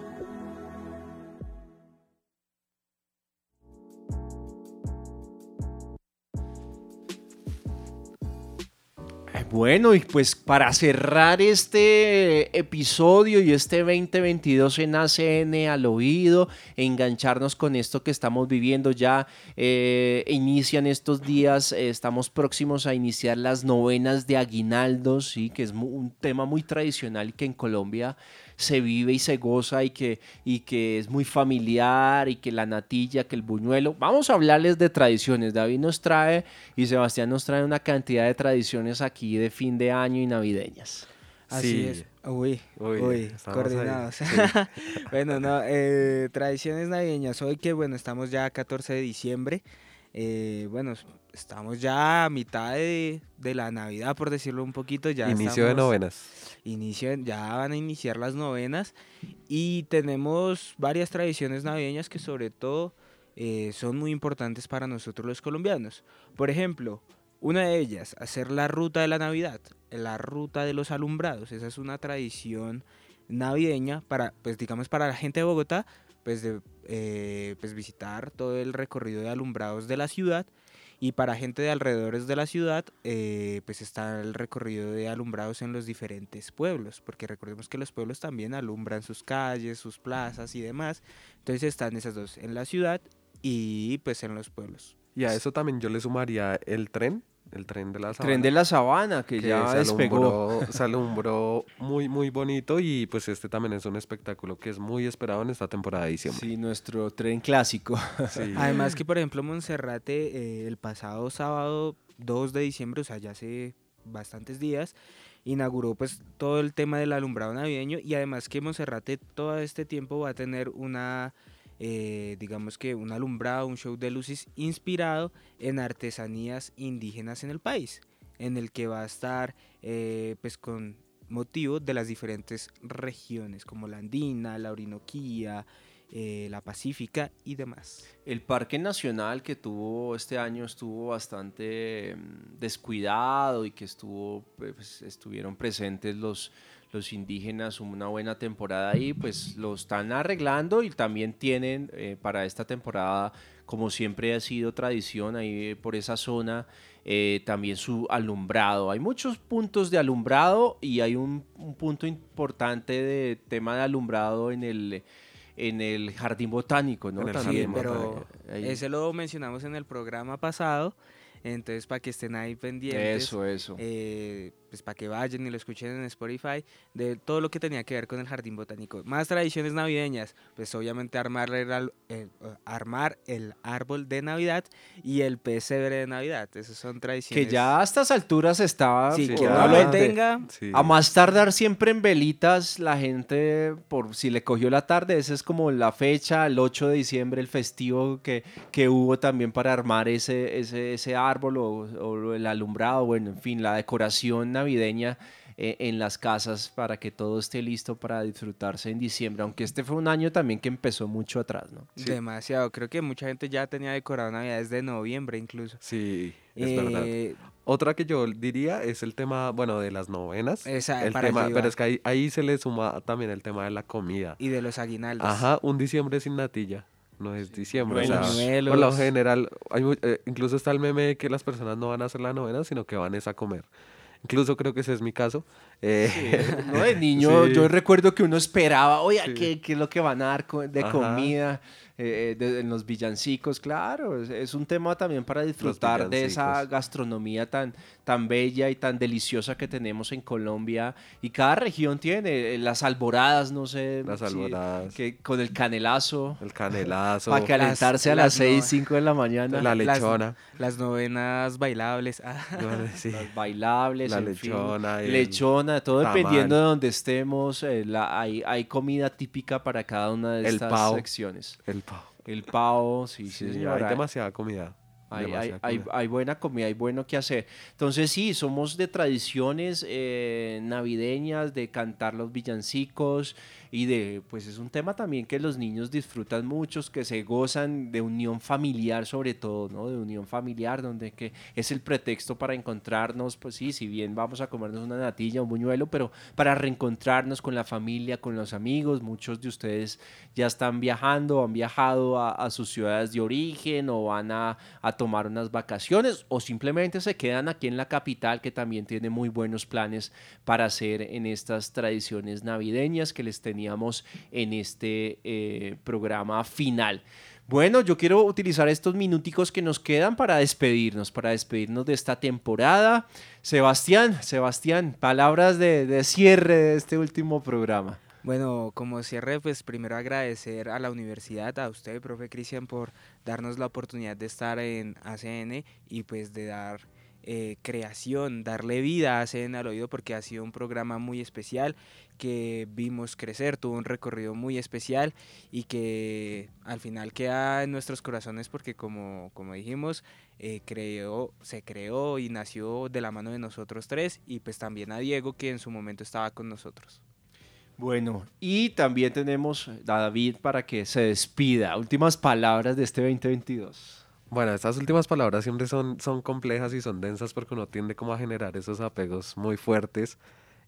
Bueno, y pues para cerrar este episodio y este 2022 en ACN al oído, engancharnos con esto que estamos viviendo ya, eh, inician estos días, eh, estamos próximos a iniciar las novenas de aguinaldos, ¿sí? que es un tema muy tradicional que en Colombia se vive y se goza y que, y que es muy familiar y que la natilla, que el buñuelo. Vamos a hablarles de tradiciones. David nos trae y Sebastián nos trae una cantidad de tradiciones aquí de fin de año y navideñas. Así es. Uy, uy, coordinados. [LAUGHS] bueno, no, eh, tradiciones navideñas. Hoy que, bueno, estamos ya a 14 de diciembre. Eh, bueno, estamos ya a mitad de, la Navidad, por decirlo un poquito. Ya Inicio de novenas. Inicio, ya van a iniciar las novenas y tenemos varias tradiciones navideñas que sobre todo eh, son muy importantes para nosotros los colombianos. Por ejemplo, una de ellas, hacer la ruta de la Navidad, la ruta de los alumbrados. Esa es una tradición navideña para, pues digamos, para la gente de Bogotá, pues, de, eh, pues visitar todo el recorrido de alumbrados de la ciudad. Y para gente de alrededores de la ciudad, eh, pues está el recorrido de alumbrados en los diferentes pueblos, porque recordemos que los pueblos también alumbran sus calles, sus plazas y demás. Entonces están esas dos, en la ciudad y pues en los pueblos. Y a eso también yo le sumaría el tren, el tren de la sabana. Tren de la sabana, que, ya se despegó. se alumbró muy, muy bonito y pues este también es un espectáculo que es muy esperado en esta temporada de diciembre. Sí, nuestro tren clásico. [LAUGHS] Además que, por ejemplo, Monserrate eh, el pasado sábado 2 de diciembre, o sea, ya hace bastantes días, inauguró pues todo el tema del alumbrado navideño y además que Monserrate todo este tiempo va a tener una eh, digamos que un alumbrado, un show de luces inspirado en artesanías indígenas en el país, en el que va a estar eh, pues con motivo de las diferentes regiones como la andina, la orinoquía, eh, la pacífica y demás. El Parque Nacional que tuvo este año estuvo bastante mm, descuidado y que estuvo, pues, estuvieron presentes los los indígenas una buena temporada ahí, pues lo están arreglando y también tienen eh, para esta temporada, como siempre ha sido tradición ahí por esa zona, eh, también su alumbrado. Hay muchos puntos de alumbrado y hay un, punto importante de tema de alumbrado en el en el jardín botánico, ¿no? También, pero ese lo mencionamos en el programa pasado, entonces para que estén ahí pendientes. Eso, eso. Eh, pues para que vayan y lo escuchen en Spotify, de todo lo que tenía que ver con el jardín botánico. Más tradiciones navideñas, pues obviamente armar el, eh, armar el árbol de Navidad y el pesebre de Navidad. Esas son tradiciones. Que ya a estas alturas estaba. Sí, que no lo tenga. A más tardar siempre en velitas, la gente, por si le cogió la tarde, esa es como la fecha, el 8 de diciembre, el festivo que, que hubo también para armar ese, ese, ese árbol o, o el alumbrado, bueno, en fin, la decoración navideña eh, en las casas para que todo esté listo para disfrutarse en diciembre, aunque este fue un año también que empezó mucho atrás, ¿no? Demasiado, creo que mucha gente ya tenía decorado Navidad desde noviembre incluso. Sí, es verdad. Eh, Otra que yo diría es el tema, bueno, de las novenas. Esa, el tema, pero es que ahí, ahí, se le suma también el tema de la comida. Y de los aguinaldos. Ajá, un diciembre sin natilla. no es diciembre. o sea, Buñuelos. por lo general, hay eh, incluso está el meme de que las personas no van a hacer la novena, sino que van es a comer. Incluso creo que ese es mi caso. Eh, [LAUGHS] No, de niño, Sí. yo recuerdo que uno esperaba, oye, Sí. ¿qué, qué es lo que van a dar de Ajá. comida eh, de- en los villancicos? Claro, es, es un tema también para disfrutar de esa gastronomía tan, tan bella y tan deliciosa que tenemos en Colombia. Y cada región tiene eh, las alboradas, no sé. Las si- alboradas. que con el canelazo. el canelazo, Para calentarse a las las 6, no- 5 de la mañana. la Las- lechona. Las novenas bailables. ah. no, sí, Las bailables, La en fin. lechona, el lechona, todo tamal. dependiendo de donde estemos, eh, la- hay, hay comida típica para cada una de El estas secciones. el pavo. El pavo, sí, sí, Sí, hay- demasiada comida. Hay, hay- hay- hay buena comida, hay bueno que hacer. Entonces sí, somos de tradiciones eh, navideñas, de cantar los villancicos y de, pues es un tema también que los niños disfrutan mucho, que se gozan de unión familiar sobre todo, ¿no? De unión familiar, donde que es el pretexto para encontrarnos, pues sí, si bien vamos a comernos una natilla, un buñuelo, pero para reencontrarnos con la familia, con los amigos, muchos de ustedes ya están viajando, han viajado a, a sus ciudades de origen o van a, a tomar unas vacaciones o simplemente se quedan aquí en la capital que también tiene muy buenos planes para hacer en estas tradiciones navideñas que les teníamos en este eh, programa final. Bueno, yo quiero utilizar estos minuticos que nos quedan para despedirnos, para despedirnos de esta temporada. Sebastián, Sebastián, palabras de, de cierre de este último programa. Bueno, como cierre, pues primero agradecer a la universidad, a usted, profe Cristian, por darnos la oportunidad de estar en ACN y pues de dar eh, creación, darle vida a ACN al oído porque ha sido un programa muy especial que vimos crecer, tuvo un recorrido muy especial y que al final queda en nuestros corazones porque como, como dijimos, eh, creó, se creó y nació de la mano de nosotros tres y pues también a Diego que en su momento estaba con nosotros. Bueno, y también tenemos a David para que se despida. Últimas palabras de este 2022. Bueno, estas últimas palabras siempre son, son complejas y son densas porque uno tiende como a generar esos apegos muy fuertes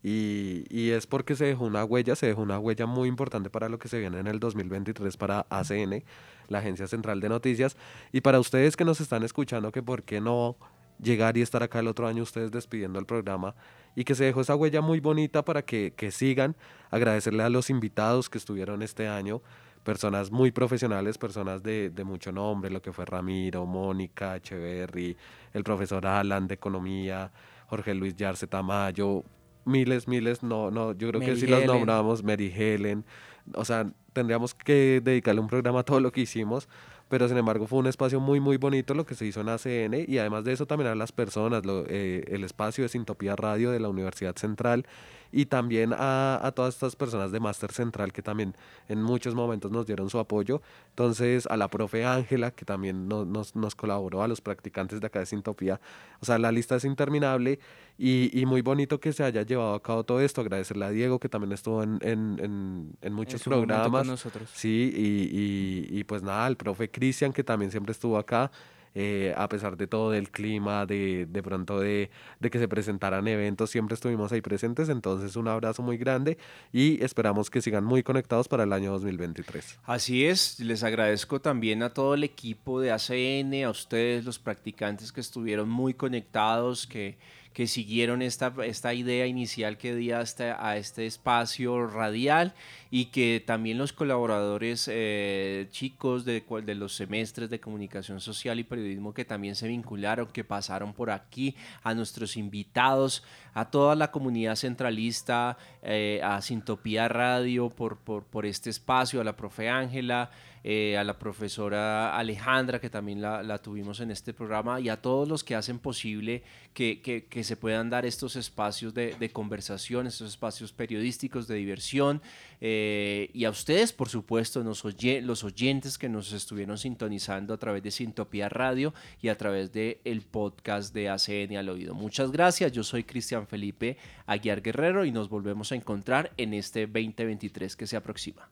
y, y es porque se dejó una huella, se dejó una huella muy importante para lo que se viene en el 2023 para ACN, la Agencia Central de Noticias, y para ustedes que nos están escuchando, que por qué no llegar y estar acá el otro año ustedes despidiendo el programa y que se dejó esa huella muy bonita para que, que sigan, agradecerle a los invitados que estuvieron este año, personas muy profesionales, personas de, de mucho nombre, lo que fue Ramiro, Mónica, Echeverry, el profesor Alan de Economía, Jorge Luis Yarce Tamayo, miles, miles, no, no, yo creo que Mary si los Helen. nombramos, Mary Helen, o sea, tendríamos que dedicarle un programa a todo lo que hicimos, pero sin embargo fue un espacio muy, muy bonito lo que se hizo en ACN y además de eso también a las personas, lo- eh, el espacio de Sintopía Radio de la Universidad Central y también a, a todas estas personas de Máster Central que también en muchos momentos nos dieron su apoyo. Entonces, a la profe Ángela, que también no- nos, nos colaboró, a los practicantes de acá de Sintopía. O sea, la lista es interminable y, y muy bonito que se haya llevado a cabo todo esto. Agradecerle a Diego, que también estuvo en, en, en- en muchos En momento con programas. nosotros. Sí, y, y- y pues nada, el profe Cristian, que también siempre estuvo acá, eh, a pesar de todo, del clima, de, de pronto de, de que se presentaran eventos, siempre estuvimos ahí presentes, entonces un abrazo muy grande y esperamos que sigan muy conectados para el año 2023. Así es, les agradezco también a todo el equipo de ACN, a ustedes, los practicantes que estuvieron muy conectados, que, que siguieron esta, esta idea inicial que di hasta a este espacio radial y que también los colaboradores eh, chicos de, de los semestres de comunicación social y periodismo que también se vincularon, que pasaron por aquí, a nuestros invitados, a toda la comunidad centralista, eh, a Sintopía Radio por, por, por este espacio, a la profe Ángela, eh, a la profesora Alejandra, que también la, tuvimos en este programa, y a todos los que hacen posible que, que- que se puedan dar estos espacios de, de conversación, estos espacios periodísticos de diversión, eh, y a ustedes, por supuesto, nos oye- los oyentes que nos estuvieron sintonizando a través de Sintopía Radio y a través del el podcast de ACN al oído. Muchas gracias, yo soy Cristian Felipe Aguiar Guerrero y nos volvemos a encontrar en este 2023 que se aproxima.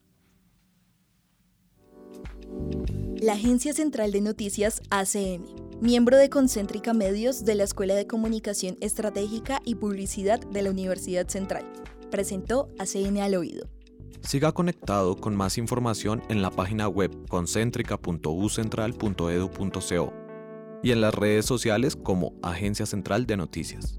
La Agencia Central de Noticias ACN, miembro de Concéntrica Medios de la Escuela de Comunicación Estratégica y Publicidad de la Universidad Central, presentó ACN al oído. Siga conectado con más información en la página web concentrica.ucentral.edu.co y en las redes sociales como Agencia Central de Noticias.